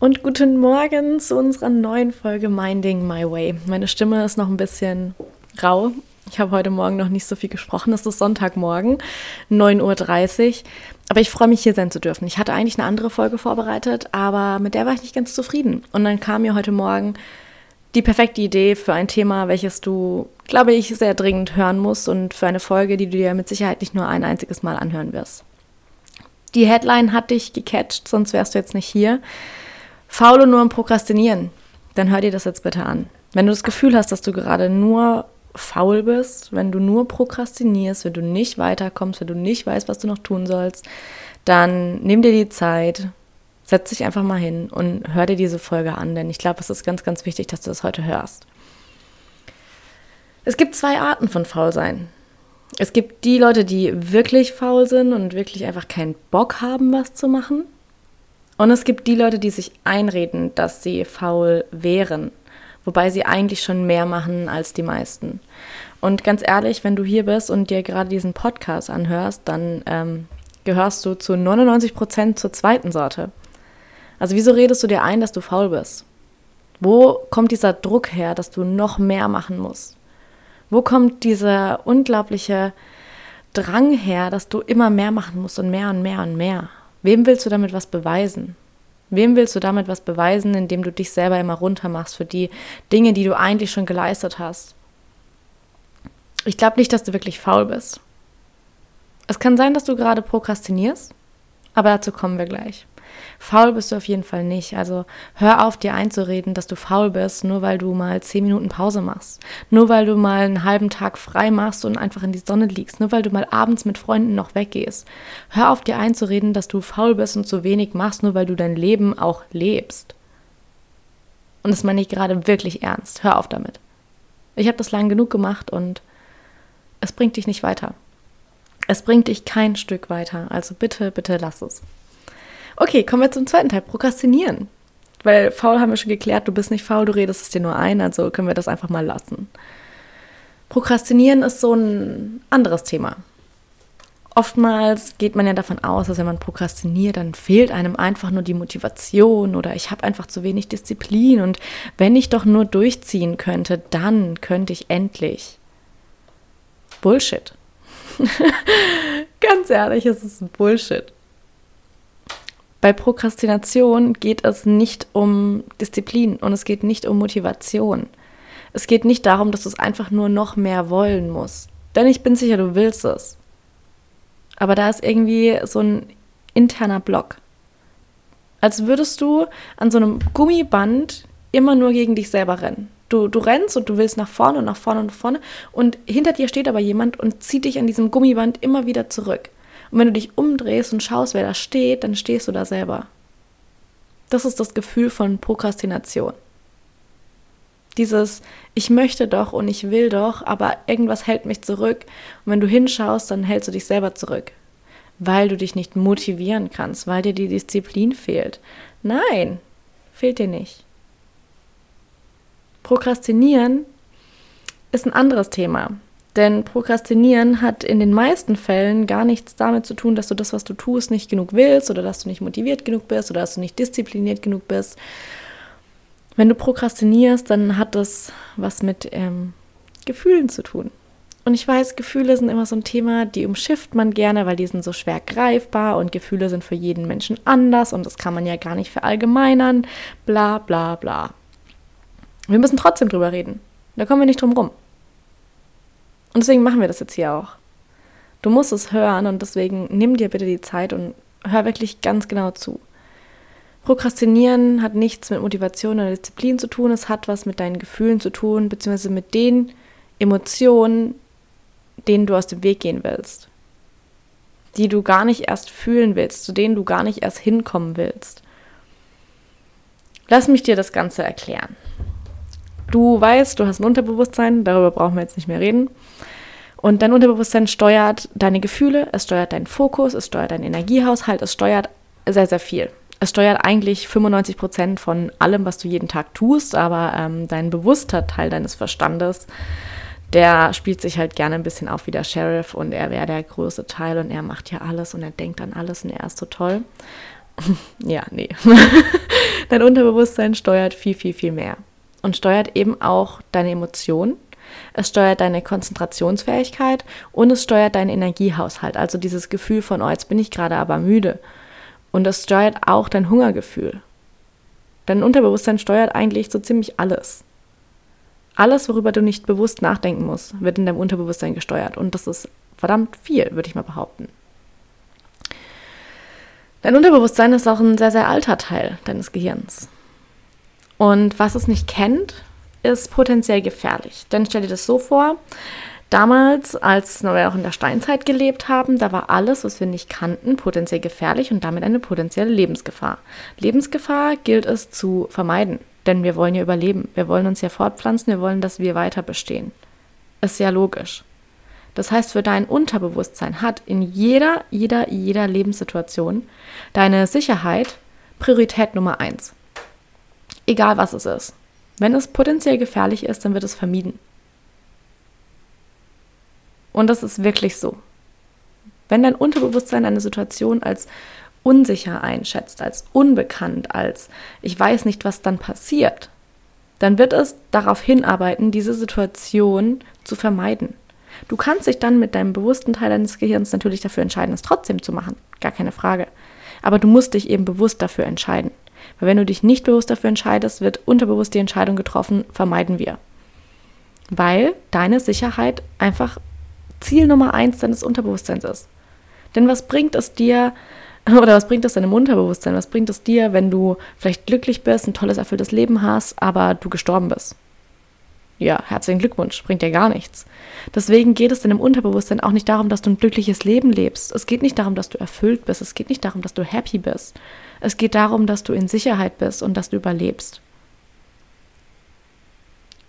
und guten Morgen zu unserer neuen Folge Minding My Way. Meine Stimme ist noch ein bisschen rau. Ich habe heute Morgen noch nicht so viel gesprochen. Es ist Sonntagmorgen, 9.30 Uhr. Aber ich freue mich, hier sein zu dürfen. Ich hatte eigentlich eine andere Folge vorbereitet, aber mit der war ich nicht ganz zufrieden. Und dann kam mir heute Morgen die perfekte Idee für ein Thema, welches du, glaube ich, sehr dringend hören musst und für eine Folge, die du dir mit Sicherheit nicht nur ein einziges Mal anhören wirst. Die Headline hat dich gecatcht, sonst wärst du jetzt nicht hier. Faul und nur am Prokrastinieren. Dann hör dir das jetzt bitte an. Wenn du das Gefühl hast, dass du gerade nur faul bist, wenn du nur prokrastinierst, wenn du nicht weiterkommst, wenn du nicht weißt, was du noch tun sollst, dann nimm dir die Zeit, setz dich einfach mal hin und hör dir diese Folge an, denn ich glaube, es ist ganz, ganz wichtig, dass du das heute hörst. Es gibt zwei Arten von Faulsein es gibt die Leute, die wirklich faul sind und wirklich einfach keinen Bock haben, was zu machen. Und es gibt die Leute, die sich einreden, dass sie faul wären, wobei sie eigentlich schon mehr machen als die meisten. Und ganz ehrlich, wenn du hier bist und dir gerade diesen Podcast anhörst, dann ähm, gehörst du zu 99 Prozent zur zweiten Sorte. Also wieso redest du dir ein, dass du faul bist? Wo kommt dieser Druck her, dass du noch mehr machen musst? Wo kommt dieser unglaubliche Drang her, dass du immer mehr machen musst und mehr und mehr und mehr? Wem willst du damit was beweisen? Wem willst du damit was beweisen, indem du dich selber immer runter machst für die Dinge, die du eigentlich schon geleistet hast? Ich glaube nicht, dass du wirklich faul bist. Es kann sein, dass du gerade prokrastinierst, aber dazu kommen wir gleich. Faul bist du auf jeden Fall nicht. Also hör auf, dir einzureden, dass du faul bist, nur weil du mal zehn Minuten Pause machst. Nur weil du mal einen halben Tag frei machst und einfach in die Sonne liegst. Nur weil du mal abends mit Freunden noch weggehst. Hör auf, dir einzureden, dass du faul bist und zu wenig machst, nur weil du dein Leben auch lebst. Und das meine ich gerade wirklich ernst. Hör auf damit. Ich habe das lang genug gemacht und es bringt dich nicht weiter. Es bringt dich kein Stück weiter. Also bitte, bitte lass es. Okay, kommen wir zum zweiten Teil, Prokrastinieren. Weil faul haben wir schon geklärt, du bist nicht faul, du redest es dir nur ein, also können wir das einfach mal lassen. Prokrastinieren ist so ein anderes Thema. Oftmals geht man ja davon aus, dass wenn man prokrastiniert, dann fehlt einem einfach nur die Motivation oder ich habe einfach zu wenig Disziplin und wenn ich doch nur durchziehen könnte, dann könnte ich endlich. Bullshit. Ganz ehrlich, es ist Bullshit. Bei Prokrastination geht es nicht um Disziplin und es geht nicht um Motivation. Es geht nicht darum, dass du es einfach nur noch mehr wollen musst. Denn ich bin sicher, du willst es. Aber da ist irgendwie so ein interner Block. Als würdest du an so einem Gummiband immer nur gegen dich selber rennen. Du, du rennst und du willst nach vorne und nach vorne und nach vorne und hinter dir steht aber jemand und zieht dich an diesem Gummiband immer wieder zurück. Und wenn du dich umdrehst und schaust, wer da steht, dann stehst du da selber. Das ist das Gefühl von Prokrastination. Dieses, ich möchte doch und ich will doch, aber irgendwas hält mich zurück. Und wenn du hinschaust, dann hältst du dich selber zurück, weil du dich nicht motivieren kannst, weil dir die Disziplin fehlt. Nein, fehlt dir nicht. Prokrastinieren ist ein anderes Thema. Denn Prokrastinieren hat in den meisten Fällen gar nichts damit zu tun, dass du das, was du tust, nicht genug willst oder dass du nicht motiviert genug bist oder dass du nicht diszipliniert genug bist. Wenn du prokrastinierst, dann hat das was mit ähm, Gefühlen zu tun. Und ich weiß, Gefühle sind immer so ein Thema, die umschifft man gerne, weil die sind so schwer greifbar und Gefühle sind für jeden Menschen anders und das kann man ja gar nicht verallgemeinern, bla bla bla. Wir müssen trotzdem drüber reden. Da kommen wir nicht drum rum. Und deswegen machen wir das jetzt hier auch. Du musst es hören und deswegen nimm dir bitte die Zeit und hör wirklich ganz genau zu. Prokrastinieren hat nichts mit Motivation oder Disziplin zu tun, es hat was mit deinen Gefühlen zu tun, beziehungsweise mit den Emotionen, denen du aus dem Weg gehen willst, die du gar nicht erst fühlen willst, zu denen du gar nicht erst hinkommen willst. Lass mich dir das Ganze erklären. Du weißt, du hast ein Unterbewusstsein, darüber brauchen wir jetzt nicht mehr reden. Und dein Unterbewusstsein steuert deine Gefühle, es steuert deinen Fokus, es steuert deinen Energiehaushalt, es steuert sehr, sehr viel. Es steuert eigentlich 95 Prozent von allem, was du jeden Tag tust, aber ähm, dein bewusster Teil deines Verstandes, der spielt sich halt gerne ein bisschen auf wie der Sheriff und er wäre der größte Teil und er macht ja alles und er denkt an alles und er ist so toll. ja, nee. dein Unterbewusstsein steuert viel, viel, viel mehr und steuert eben auch deine Emotionen es steuert deine Konzentrationsfähigkeit und es steuert deinen Energiehaushalt, also dieses Gefühl von, oh, jetzt bin ich gerade aber müde. Und es steuert auch dein Hungergefühl. Dein Unterbewusstsein steuert eigentlich so ziemlich alles. Alles, worüber du nicht bewusst nachdenken musst, wird in deinem Unterbewusstsein gesteuert. Und das ist verdammt viel, würde ich mal behaupten. Dein Unterbewusstsein ist auch ein sehr, sehr alter Teil deines Gehirns. Und was es nicht kennt, ist potenziell gefährlich. Denn stell dir das so vor, damals, als wir auch in der Steinzeit gelebt haben, da war alles, was wir nicht kannten, potenziell gefährlich und damit eine potenzielle Lebensgefahr. Lebensgefahr gilt es zu vermeiden, denn wir wollen ja überleben. Wir wollen uns ja fortpflanzen, wir wollen, dass wir weiter bestehen. Ist ja logisch. Das heißt, für dein Unterbewusstsein hat in jeder, jeder, jeder Lebenssituation deine Sicherheit Priorität Nummer eins. Egal was es ist. Wenn es potenziell gefährlich ist, dann wird es vermieden. Und das ist wirklich so. Wenn dein Unterbewusstsein eine Situation als unsicher einschätzt, als unbekannt, als ich weiß nicht, was dann passiert, dann wird es darauf hinarbeiten, diese Situation zu vermeiden. Du kannst dich dann mit deinem bewussten Teil deines Gehirns natürlich dafür entscheiden, es trotzdem zu machen. Gar keine Frage. Aber du musst dich eben bewusst dafür entscheiden. Weil wenn du dich nicht bewusst dafür entscheidest, wird unterbewusst die Entscheidung getroffen, vermeiden wir. Weil deine Sicherheit einfach Ziel Nummer eins deines Unterbewusstseins ist. Denn was bringt es dir, oder was bringt es deinem Unterbewusstsein? Was bringt es dir, wenn du vielleicht glücklich bist, ein tolles, erfülltes Leben hast, aber du gestorben bist? Ja, herzlichen Glückwunsch, bringt dir gar nichts. Deswegen geht es deinem Unterbewusstsein auch nicht darum, dass du ein glückliches Leben lebst. Es geht nicht darum, dass du erfüllt bist. Es geht nicht darum, dass du happy bist. Es geht darum, dass du in Sicherheit bist und dass du überlebst.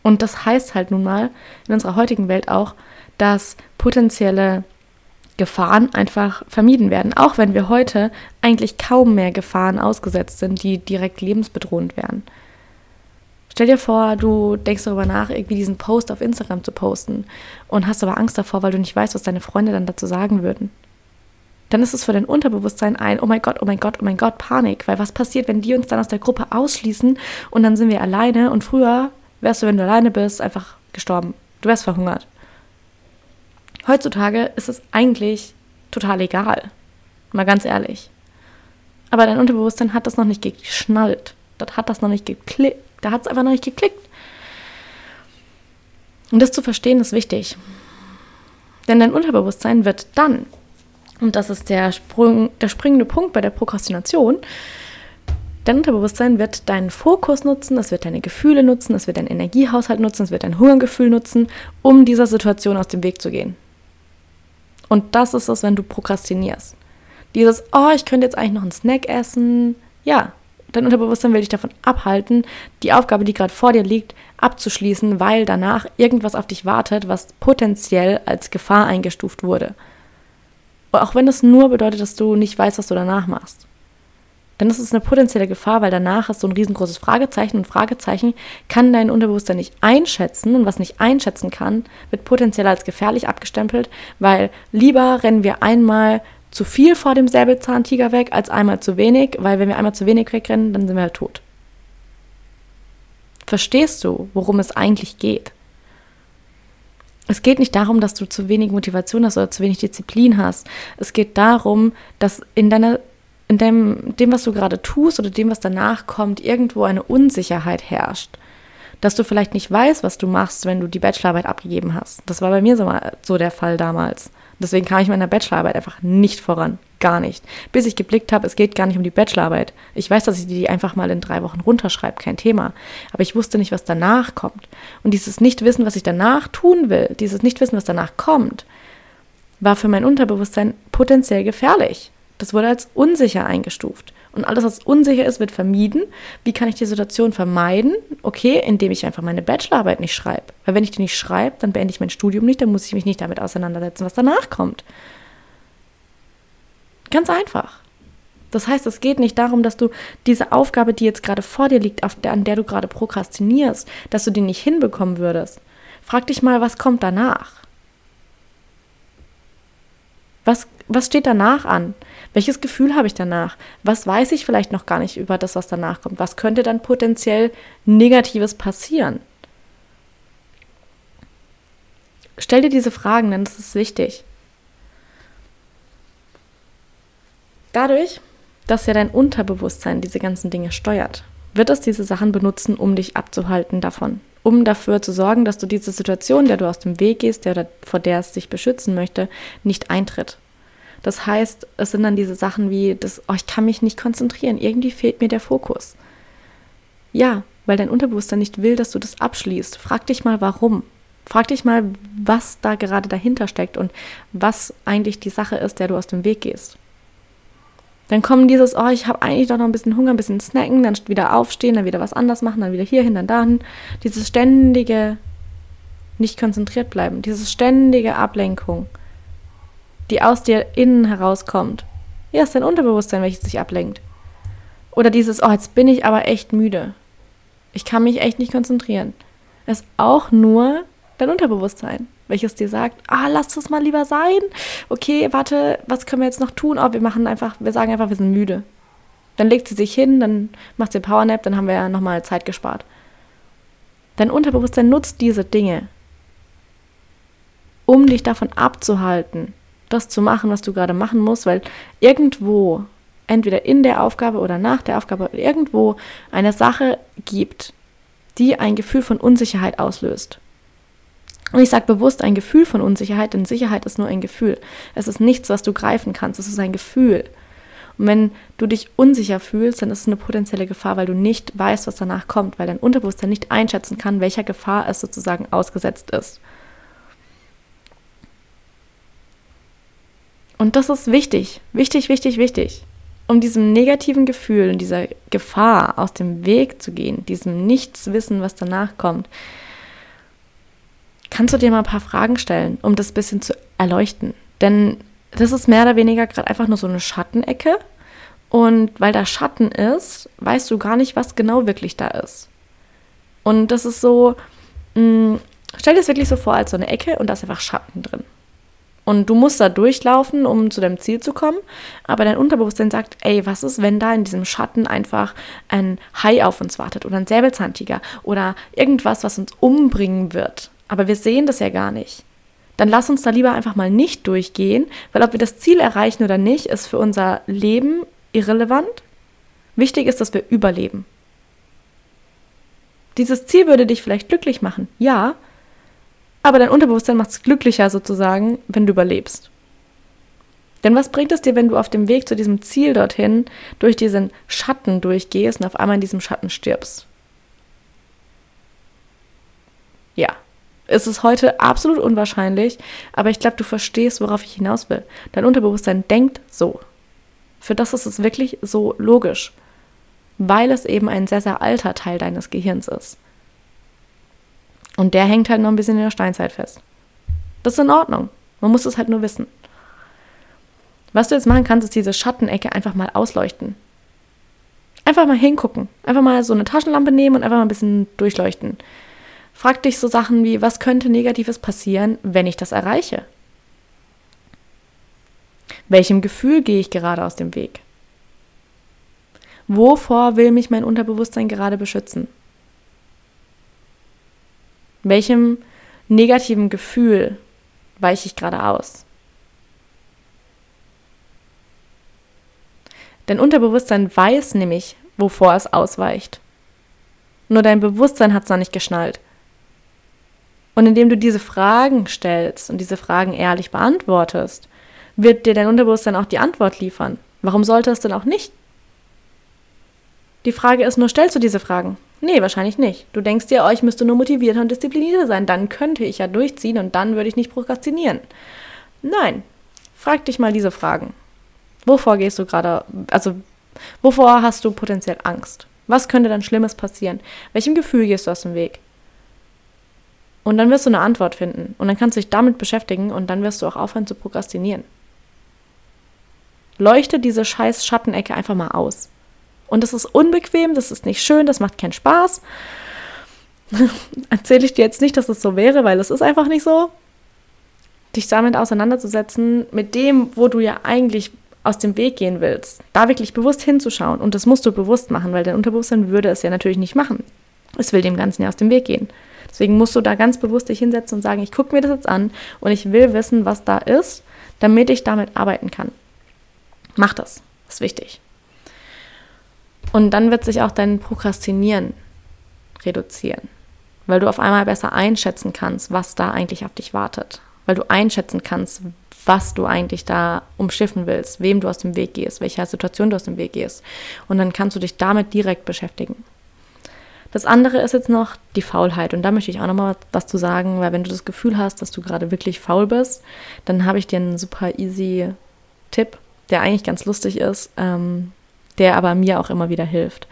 Und das heißt halt nun mal in unserer heutigen Welt auch, dass potenzielle Gefahren einfach vermieden werden, auch wenn wir heute eigentlich kaum mehr Gefahren ausgesetzt sind, die direkt lebensbedrohend wären. Stell dir vor, du denkst darüber nach, irgendwie diesen Post auf Instagram zu posten und hast aber Angst davor, weil du nicht weißt, was deine Freunde dann dazu sagen würden dann ist es für dein Unterbewusstsein ein, oh mein Gott, oh mein Gott, oh mein Gott, Panik. Weil was passiert, wenn die uns dann aus der Gruppe ausschließen und dann sind wir alleine und früher wärst du, wenn du alleine bist, einfach gestorben. Du wärst verhungert. Heutzutage ist es eigentlich total egal. Mal ganz ehrlich. Aber dein Unterbewusstsein hat das noch nicht geschnallt. Das hat das noch nicht geklickt. Da hat es einfach noch nicht geklickt. Und das zu verstehen ist wichtig. Denn dein Unterbewusstsein wird dann und das ist der, Sprung, der springende Punkt bei der Prokrastination. Dein Unterbewusstsein wird deinen Fokus nutzen, es wird deine Gefühle nutzen, es wird deinen Energiehaushalt nutzen, es wird dein Hungergefühl nutzen, um dieser Situation aus dem Weg zu gehen. Und das ist es, wenn du prokrastinierst. Dieses, oh, ich könnte jetzt eigentlich noch einen Snack essen. Ja, dein Unterbewusstsein will dich davon abhalten, die Aufgabe, die gerade vor dir liegt, abzuschließen, weil danach irgendwas auf dich wartet, was potenziell als Gefahr eingestuft wurde. Auch wenn es nur bedeutet, dass du nicht weißt, was du danach machst. Denn das ist eine potenzielle Gefahr, weil danach hast du ein riesengroßes Fragezeichen und Fragezeichen kann dein Unterbewusstsein nicht einschätzen und was nicht einschätzen kann, wird potenziell als gefährlich abgestempelt, weil lieber rennen wir einmal zu viel vor dem Säbelzahntiger weg als einmal zu wenig, weil wenn wir einmal zu wenig wegrennen, dann sind wir halt tot. Verstehst du, worum es eigentlich geht? Es geht nicht darum, dass du zu wenig Motivation hast oder zu wenig Disziplin hast. Es geht darum, dass in deiner in dem, dem, was du gerade tust oder dem, was danach kommt, irgendwo eine Unsicherheit herrscht. dass du vielleicht nicht weißt, was du machst, wenn du die Bachelorarbeit abgegeben hast. Das war bei mir so, mal, so der Fall damals. Deswegen kam ich meiner Bachelorarbeit einfach nicht voran. Gar nicht. Bis ich geblickt habe, es geht gar nicht um die Bachelorarbeit. Ich weiß, dass ich die einfach mal in drei Wochen runterschreibe, kein Thema. Aber ich wusste nicht, was danach kommt. Und dieses Nichtwissen, was ich danach tun will, dieses Nichtwissen, was danach kommt, war für mein Unterbewusstsein potenziell gefährlich. Das wurde als unsicher eingestuft. Und alles, was unsicher ist, wird vermieden. Wie kann ich die Situation vermeiden? Okay, indem ich einfach meine Bachelorarbeit nicht schreibe. Weil wenn ich die nicht schreibe, dann beende ich mein Studium nicht, dann muss ich mich nicht damit auseinandersetzen, was danach kommt. Ganz einfach. Das heißt, es geht nicht darum, dass du diese Aufgabe, die jetzt gerade vor dir liegt, der, an der du gerade prokrastinierst, dass du die nicht hinbekommen würdest. Frag dich mal, was kommt danach? Was, was steht danach an? Welches Gefühl habe ich danach? Was weiß ich vielleicht noch gar nicht über das, was danach kommt? Was könnte dann potenziell Negatives passieren? Stell dir diese Fragen, denn das ist wichtig. Dadurch, dass ja dein Unterbewusstsein diese ganzen Dinge steuert, wird es diese Sachen benutzen, um dich abzuhalten davon. Um dafür zu sorgen, dass du diese Situation, der du aus dem Weg gehst, der, vor der es dich beschützen möchte, nicht eintritt. Das heißt, es sind dann diese Sachen wie, das, oh, ich kann mich nicht konzentrieren, irgendwie fehlt mir der Fokus. Ja, weil dein Unterbewusstsein nicht will, dass du das abschließt. Frag dich mal, warum. Frag dich mal, was da gerade dahinter steckt und was eigentlich die Sache ist, der du aus dem Weg gehst. Dann kommen dieses, oh, ich habe eigentlich doch noch ein bisschen Hunger, ein bisschen snacken, dann wieder aufstehen, dann wieder was anders machen, dann wieder hierhin, dann dahin. Dieses ständige nicht konzentriert bleiben, dieses ständige Ablenkung die aus dir innen herauskommt. Ja, ist dein Unterbewusstsein, welches sich ablenkt. Oder dieses, oh, jetzt bin ich aber echt müde. Ich kann mich echt nicht konzentrieren. Es ist auch nur dein Unterbewusstsein, welches dir sagt, ah, lass das mal lieber sein. Okay, warte, was können wir jetzt noch tun? Oh, wir machen einfach, wir sagen einfach, wir sind müde. Dann legt sie sich hin, dann macht sie Powernap, dann haben wir ja nochmal Zeit gespart. Dein Unterbewusstsein nutzt diese Dinge, um dich davon abzuhalten, das zu machen, was du gerade machen musst, weil irgendwo, entweder in der Aufgabe oder nach der Aufgabe, irgendwo eine Sache gibt, die ein Gefühl von Unsicherheit auslöst. Und ich sage bewusst ein Gefühl von Unsicherheit, denn Sicherheit ist nur ein Gefühl. Es ist nichts, was du greifen kannst, es ist ein Gefühl. Und wenn du dich unsicher fühlst, dann ist es eine potenzielle Gefahr, weil du nicht weißt, was danach kommt, weil dein Unterbewusstsein nicht einschätzen kann, welcher Gefahr es sozusagen ausgesetzt ist. Und das ist wichtig, wichtig, wichtig, wichtig. Um diesem negativen Gefühl und dieser Gefahr aus dem Weg zu gehen, diesem Nichtswissen, was danach kommt, kannst du dir mal ein paar Fragen stellen, um das ein bisschen zu erleuchten. Denn das ist mehr oder weniger gerade einfach nur so eine Schattenecke. Und weil da Schatten ist, weißt du gar nicht, was genau wirklich da ist. Und das ist so, mh, mm, stell dir es wirklich so vor als so eine Ecke und da ist einfach Schatten drin. Und du musst da durchlaufen, um zu deinem Ziel zu kommen. Aber dein Unterbewusstsein sagt, ey, was ist, wenn da in diesem Schatten einfach ein Hai auf uns wartet oder ein Säbelzahntiger oder irgendwas, was uns umbringen wird. Aber wir sehen das ja gar nicht. Dann lass uns da lieber einfach mal nicht durchgehen, weil ob wir das Ziel erreichen oder nicht, ist für unser Leben irrelevant. Wichtig ist, dass wir überleben. Dieses Ziel würde dich vielleicht glücklich machen, ja, aber dein Unterbewusstsein macht es glücklicher sozusagen, wenn du überlebst. Denn was bringt es dir, wenn du auf dem Weg zu diesem Ziel dorthin durch diesen Schatten durchgehst und auf einmal in diesem Schatten stirbst? Ja, es ist heute absolut unwahrscheinlich, aber ich glaube, du verstehst, worauf ich hinaus will. Dein Unterbewusstsein denkt so. Für das ist es wirklich so logisch, weil es eben ein sehr, sehr alter Teil deines Gehirns ist. Und der hängt halt noch ein bisschen in der Steinzeit fest. Das ist in Ordnung. Man muss es halt nur wissen. Was du jetzt machen kannst, ist diese Schattenecke einfach mal ausleuchten. Einfach mal hingucken. Einfach mal so eine Taschenlampe nehmen und einfach mal ein bisschen durchleuchten. Frag dich so Sachen wie, was könnte Negatives passieren, wenn ich das erreiche? Welchem Gefühl gehe ich gerade aus dem Weg? Wovor will mich mein Unterbewusstsein gerade beschützen? Welchem negativen Gefühl weiche ich gerade aus? Dein Unterbewusstsein weiß nämlich, wovor es ausweicht. Nur dein Bewusstsein hat es noch nicht geschnallt. Und indem du diese Fragen stellst und diese Fragen ehrlich beantwortest, wird dir dein Unterbewusstsein auch die Antwort liefern. Warum sollte es denn auch nicht? Die Frage ist nur, stellst du diese Fragen? Nee, wahrscheinlich nicht. Du denkst dir, oh, ich müsste nur motivierter und disziplinierter sein, dann könnte ich ja durchziehen und dann würde ich nicht prokrastinieren. Nein, frag dich mal diese Fragen. Wovor gehst du gerade, also wovor hast du potenziell Angst? Was könnte dann Schlimmes passieren? Welchem Gefühl gehst du aus dem Weg? Und dann wirst du eine Antwort finden. Und dann kannst du dich damit beschäftigen und dann wirst du auch aufhören zu prokrastinieren. Leuchte diese scheiß Schattenecke einfach mal aus. Und das ist unbequem, das ist nicht schön, das macht keinen Spaß. Erzähle ich dir jetzt nicht, dass es so wäre, weil es ist einfach nicht so. Dich damit auseinanderzusetzen, mit dem, wo du ja eigentlich aus dem Weg gehen willst, da wirklich bewusst hinzuschauen. Und das musst du bewusst machen, weil dein Unterbewusstsein würde es ja natürlich nicht machen. Es will dem Ganzen ja aus dem Weg gehen. Deswegen musst du da ganz bewusst dich hinsetzen und sagen, ich gucke mir das jetzt an und ich will wissen, was da ist, damit ich damit arbeiten kann. Mach das. Ist wichtig. Und dann wird sich auch dein Prokrastinieren reduzieren, weil du auf einmal besser einschätzen kannst, was da eigentlich auf dich wartet. Weil du einschätzen kannst, was du eigentlich da umschiffen willst, wem du aus dem Weg gehst, welcher Situation du aus dem Weg gehst. Und dann kannst du dich damit direkt beschäftigen. Das andere ist jetzt noch die Faulheit. Und da möchte ich auch nochmal was zu sagen, weil wenn du das Gefühl hast, dass du gerade wirklich faul bist, dann habe ich dir einen super easy Tipp, der eigentlich ganz lustig ist, ähm, der aber mir auch immer wieder hilft.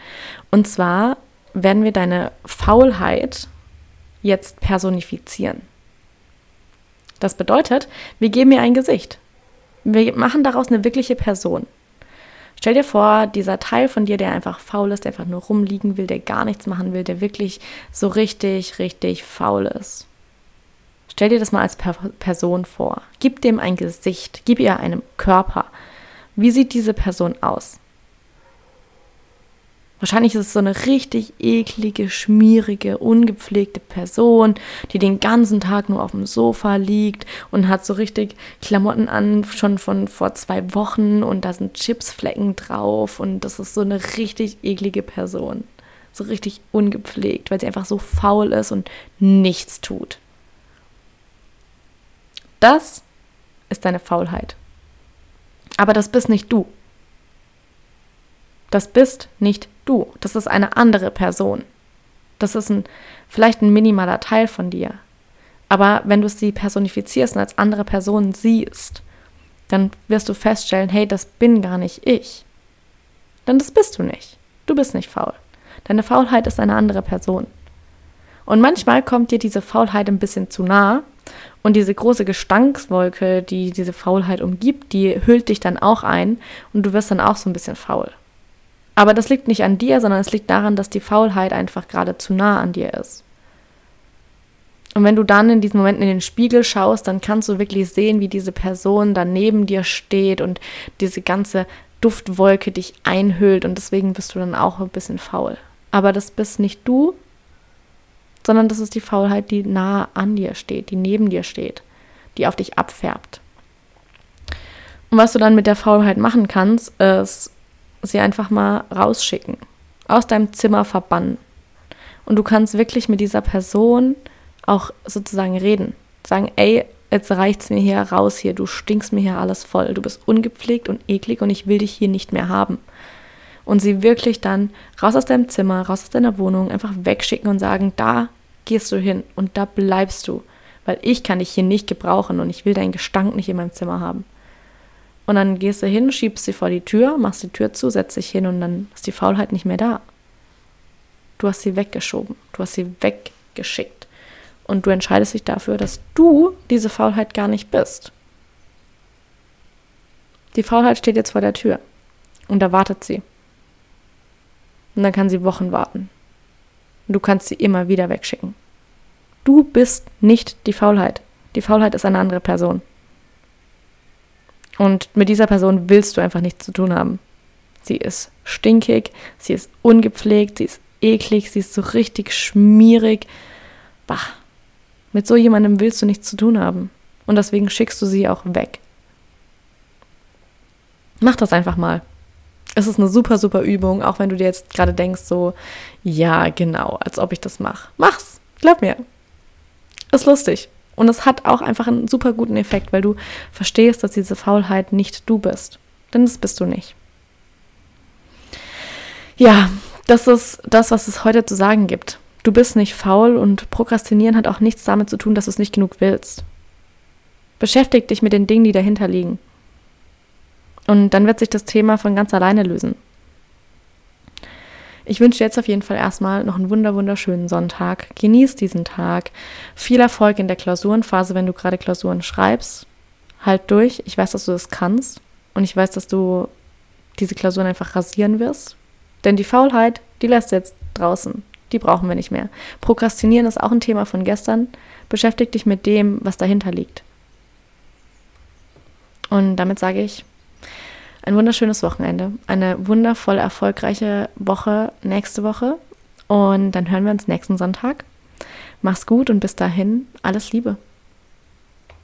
Und zwar werden wir deine Faulheit jetzt personifizieren. Das bedeutet, wir geben ihr ein Gesicht. Wir machen daraus eine wirkliche Person. Stell dir vor, dieser Teil von dir, der einfach faul ist, der einfach nur rumliegen will, der gar nichts machen will, der wirklich so richtig, richtig faul ist. Stell dir das mal als per Person vor. Gib dem ein Gesicht, gib ihr einen Körper. Wie sieht diese Person aus? Wahrscheinlich ist es so eine richtig eklige, schmierige, ungepflegte Person, die den ganzen Tag nur auf dem Sofa liegt und hat so richtig Klamotten an, schon von vor zwei Wochen und da sind Chipsflecken drauf und das ist so eine richtig eklige Person. So richtig ungepflegt, weil sie einfach so faul ist und nichts tut. Das ist deine Faulheit. Aber das bist nicht du. Das bist nicht du. Das ist eine andere Person. Das ist ein, vielleicht ein minimaler Teil von dir. Aber wenn du sie personifizierst und als andere Person siehst, dann wirst du feststellen, hey, das bin gar nicht ich. Denn das bist du nicht. Du bist nicht faul. Deine Faulheit ist eine andere Person. Und manchmal kommt dir diese Faulheit ein bisschen zu nah und diese große Gestankswolke, die diese Faulheit umgibt, die hüllt dich dann auch ein und du wirst dann auch so ein bisschen faul. Aber das liegt nicht an dir, sondern es liegt daran, dass die Faulheit einfach gerade zu nah an dir ist. Und wenn du dann in diesen Momenten in den Spiegel schaust, dann kannst du wirklich sehen, wie diese Person da neben dir steht und diese ganze Duftwolke dich einhüllt und deswegen bist du dann auch ein bisschen faul. Aber das bist nicht du, sondern das ist die Faulheit, die nah an dir steht, die neben dir steht, die auf dich abfärbt. Und was du dann mit der Faulheit machen kannst, ist sie einfach mal rausschicken, aus deinem Zimmer verbannen. Und du kannst wirklich mit dieser Person auch sozusagen reden. Sagen, ey, jetzt reicht's mir hier raus hier, du stinkst mir hier alles voll, du bist ungepflegt und eklig und ich will dich hier nicht mehr haben. Und sie wirklich dann raus aus deinem Zimmer, raus aus deiner Wohnung, einfach wegschicken und sagen, da gehst du hin und da bleibst du, weil ich kann dich hier nicht gebrauchen und ich will deinen Gestank nicht in meinem Zimmer haben. Und dann gehst du hin, schiebst sie vor die Tür, machst die Tür zu, setzt dich hin und dann ist die Faulheit nicht mehr da. Du hast sie weggeschoben, du hast sie weggeschickt. Und du entscheidest dich dafür, dass du diese Faulheit gar nicht bist. Die Faulheit steht jetzt vor der Tür und da wartet sie. Und dann kann sie Wochen warten. Und du kannst sie immer wieder wegschicken. Du bist nicht die Faulheit. Die Faulheit ist eine andere Person. Und mit dieser Person willst du einfach nichts zu tun haben. Sie ist stinkig, sie ist ungepflegt, sie ist eklig, sie ist so richtig schmierig. Bah, mit so jemandem willst du nichts zu tun haben. Und deswegen schickst du sie auch weg. Mach das einfach mal. Es ist eine super, super Übung, auch wenn du dir jetzt gerade denkst, so, ja, genau, als ob ich das mache. Mach's, glaub mir. Ist lustig. Und es hat auch einfach einen super guten Effekt, weil du verstehst, dass diese Faulheit nicht du bist. Denn das bist du nicht. Ja, das ist das, was es heute zu sagen gibt. Du bist nicht faul und Prokrastinieren hat auch nichts damit zu tun, dass du es nicht genug willst. Beschäftig dich mit den Dingen, die dahinter liegen. Und dann wird sich das Thema von ganz alleine lösen. Ich wünsche dir jetzt auf jeden Fall erstmal noch einen wunder wunderschönen Sonntag. Genieß diesen Tag. Viel Erfolg in der Klausurenphase, wenn du gerade Klausuren schreibst. Halt durch. Ich weiß, dass du das kannst. Und ich weiß, dass du diese Klausuren einfach rasieren wirst. Denn die Faulheit, die lässt jetzt draußen. Die brauchen wir nicht mehr. Prokrastinieren ist auch ein Thema von gestern. Beschäftige dich mit dem, was dahinter liegt. Und damit sage ich, ein wunderschönes Wochenende, eine wundervoll erfolgreiche Woche nächste Woche und dann hören wir uns nächsten Sonntag. Mach's gut und bis dahin alles Liebe.